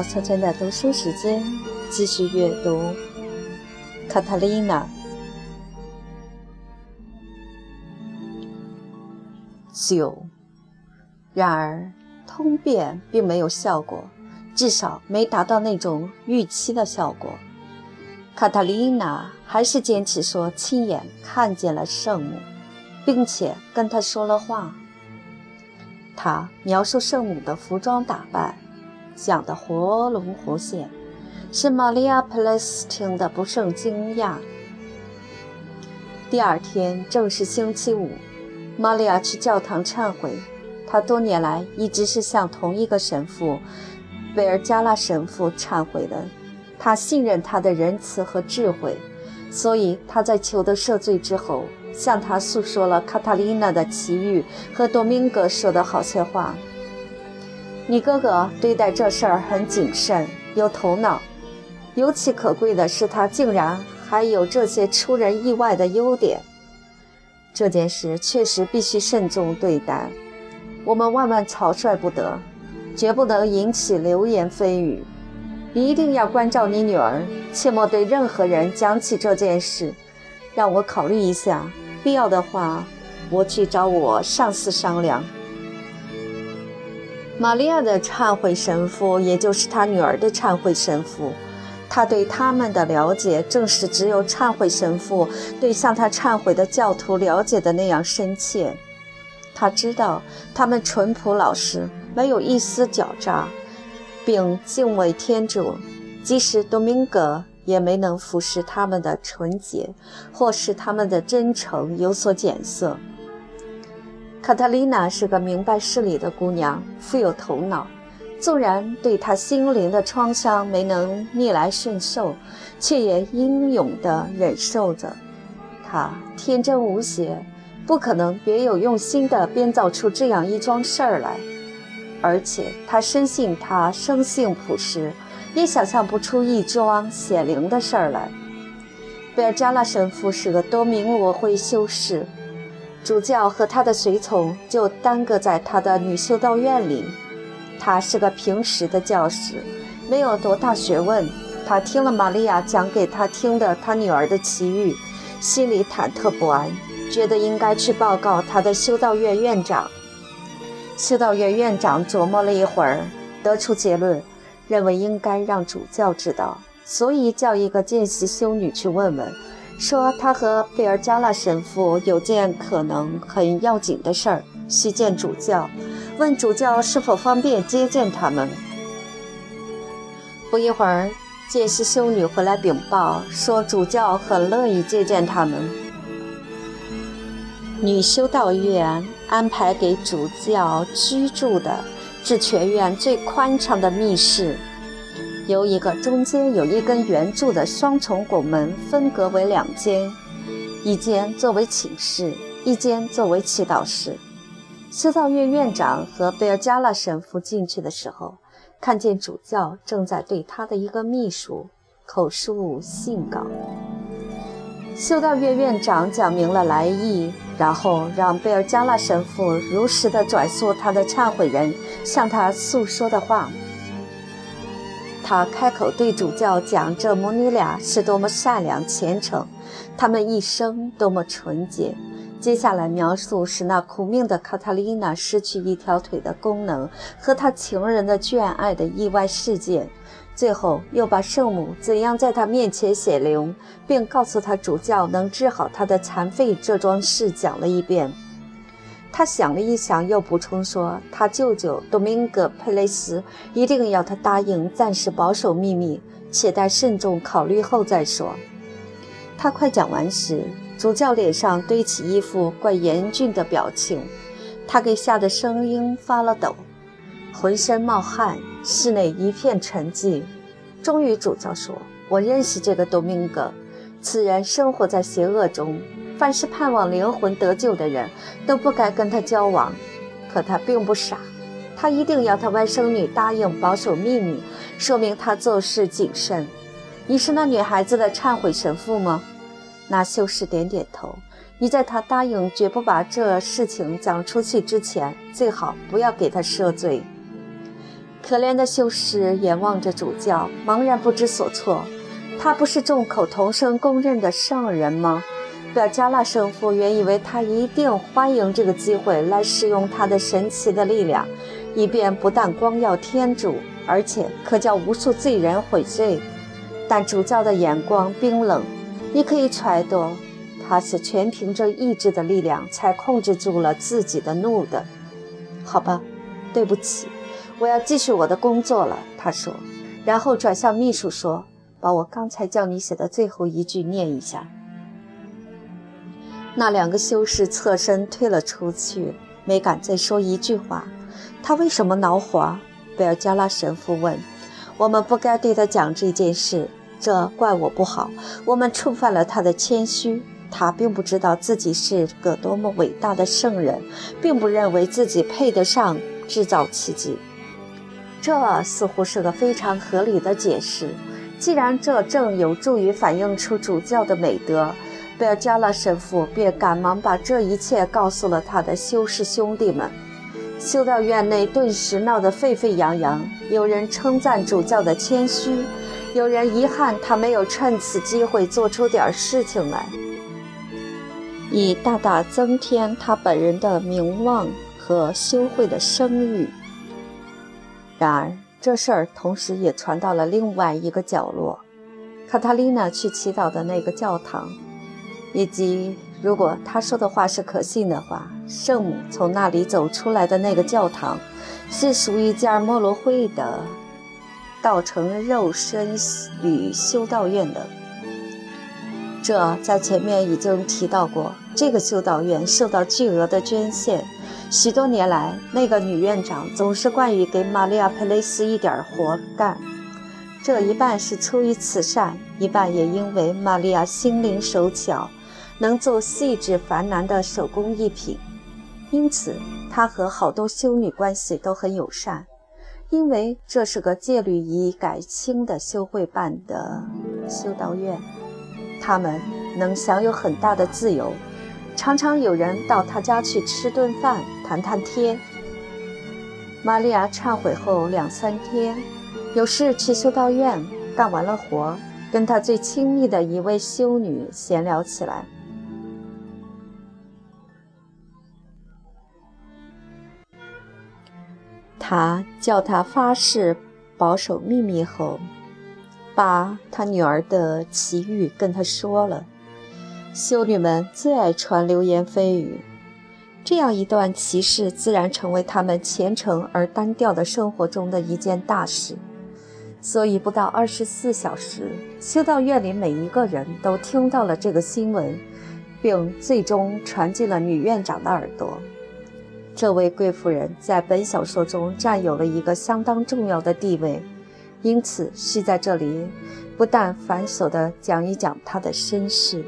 好晨晨的读书时间，继续阅读《卡塔琳娜》。九。然而，通便并没有效果，至少没达到那种预期的效果。卡塔琳娜还是坚持说亲眼看见了圣母，并且跟他说了话。他描述圣母的服装打扮。讲得活龙活现，使玛利亚·普莱斯听得不胜惊讶。第二天正是星期五，玛利亚去教堂忏悔。她多年来一直是向同一个神父——贝尔加拉神父忏悔的。她信任他的仁慈和智慧，所以她在求得赦罪之后，向他诉说了卡塔琳娜的奇遇和多明戈说的好些话。你哥哥对待这事儿很谨慎，有头脑。尤其可贵的是，他竟然还有这些出人意外的优点。这件事确实必须慎重对待，我们万万草率不得，绝不能引起流言蜚语。一定要关照你女儿，切莫对任何人讲起这件事。让我考虑一下，必要的话，我去找我上司商量。玛利亚的忏悔神父，也就是他女儿的忏悔神父，他对他们的了解，正是只有忏悔神父对向他忏悔的教徒了解的那样深切。他知道他们淳朴老实，没有一丝狡诈，并敬畏天主，即使多明戈也没能腐蚀他们的纯洁，或使他们的真诚有所减色。卡塔琳娜是个明白事理的姑娘，富有头脑。纵然对她心灵的创伤没能逆来顺受，却也英勇地忍受着。她天真无邪，不可能别有用心地编造出这样一桩事儿来。而且她深信，她生性朴实，也想象不出一桩显灵的事儿来。贝尔加拉神父是个多名我会修士。主教和他的随从就耽搁在他的女修道院里。他是个平时的教师，没有多大学问。他听了玛利亚讲给他听的他女儿的奇遇，心里忐忑不安，觉得应该去报告他的修道院院长。修道院院长琢磨了一会儿，得出结论，认为应该让主教知道，所以叫一个见习修女去问问。说他和贝尔加拉神父有件可能很要紧的事儿，需见主教，问主教是否方便接见他们。不一会儿，见习修女回来禀报说，主教很乐意接见他们。女修道院安排给主教居住的是全院最宽敞的密室。由一个中间有一根圆柱的双重拱门分隔为两间，一间作为寝室，一间作为祈祷室。修道院院长和贝尔加拉神父进去的时候，看见主教正在对他的一个秘书口述信稿。修道院院长讲明了来意，然后让贝尔加拉神父如实的转述他的忏悔人向他诉说的话。他开口对主教讲：“这母女俩是多么善良虔诚，他们一生多么纯洁。”接下来描述使那苦命的卡塔琳娜失去一条腿的功能和她情人的眷爱的意外事件。最后又把圣母怎样在她面前显灵，并告诉她主教能治好她的残废这桩事讲了一遍。他想了一想，又补充说：“他舅舅多明戈·佩雷斯一定要他答应暂时保守秘密，且待慎重考虑后再说。”他快讲完时，主教脸上堆起一副怪严峻的表情，他给吓得声音发了抖，浑身冒汗，室内一片沉寂。终于，主教说：“我认识这个多明戈，此人生活在邪恶中。”凡是盼望灵魂得救的人，都不该跟他交往。可他并不傻，他一定要他外甥女答应保守秘密，说明他做事谨慎。你是那女孩子的忏悔神父吗？那修士点点头。你在他答应绝不把这事情讲出去之前，最好不要给他赦罪。可怜的修士眼望着主教，茫然不知所措。他不是众口同声公认的圣人吗？表加拉神父原以为他一定欢迎这个机会来使用他的神奇的力量，以便不但光耀天主，而且可叫无数罪人悔罪。但主教的眼光冰冷，你可以揣度，他是全凭着意志的力量才控制住了自己的怒的。好吧，对不起，我要继续我的工作了。他说，然后转向秘书说：“把我刚才叫你写的最后一句念一下。”那两个修士侧身退了出去，没敢再说一句话。他为什么恼火？贝尔加拉神父问。我们不该对他讲这件事，这怪我不好。我们触犯了他的谦虚。他并不知道自己是个多么伟大的圣人，并不认为自己配得上制造奇迹。这似乎是个非常合理的解释。既然这正有助于反映出主教的美德。贝尔加拉神父便赶忙把这一切告诉了他的修士兄弟们。修道院内顿时闹得沸沸扬扬，有人称赞主教的谦虚，有人遗憾他没有趁此机会做出点事情来，以大大增添他本人的名望和修会的声誉。然而，这事儿同时也传到了另外一个角落——卡塔琳娜去祈祷的那个教堂。以及，如果他说的话是可信的话，圣母从那里走出来的那个教堂，是属于加尔默罗会的道成肉身与修道院的。这在前面已经提到过。这个修道院受到巨额的捐献，许多年来，那个女院长总是惯于给玛利亚·佩雷斯一点活干。这一半是出于慈善，一半也因为玛利亚心灵手巧。能做细致繁难的手工艺品，因此他和好多修女关系都很友善。因为这是个戒律已改清的修会办的修道院，他们能享有很大的自由，常常有人到他家去吃顿饭、谈谈天。玛利亚忏悔后两三天，有事去修道院，干完了活，跟他最亲密的一位修女闲聊起来。他叫他发誓保守秘密后，把他女儿的奇遇跟他说了。修女们最爱传流言蜚语，这样一段奇事自然成为他们虔诚而单调的生活中的一件大事。所以不到二十四小时，修道院里每一个人都听到了这个新闻，并最终传进了女院长的耳朵。这位贵妇人在本小说中占有了一个相当重要的地位，因此需在这里不但繁琐地讲一讲她的身世。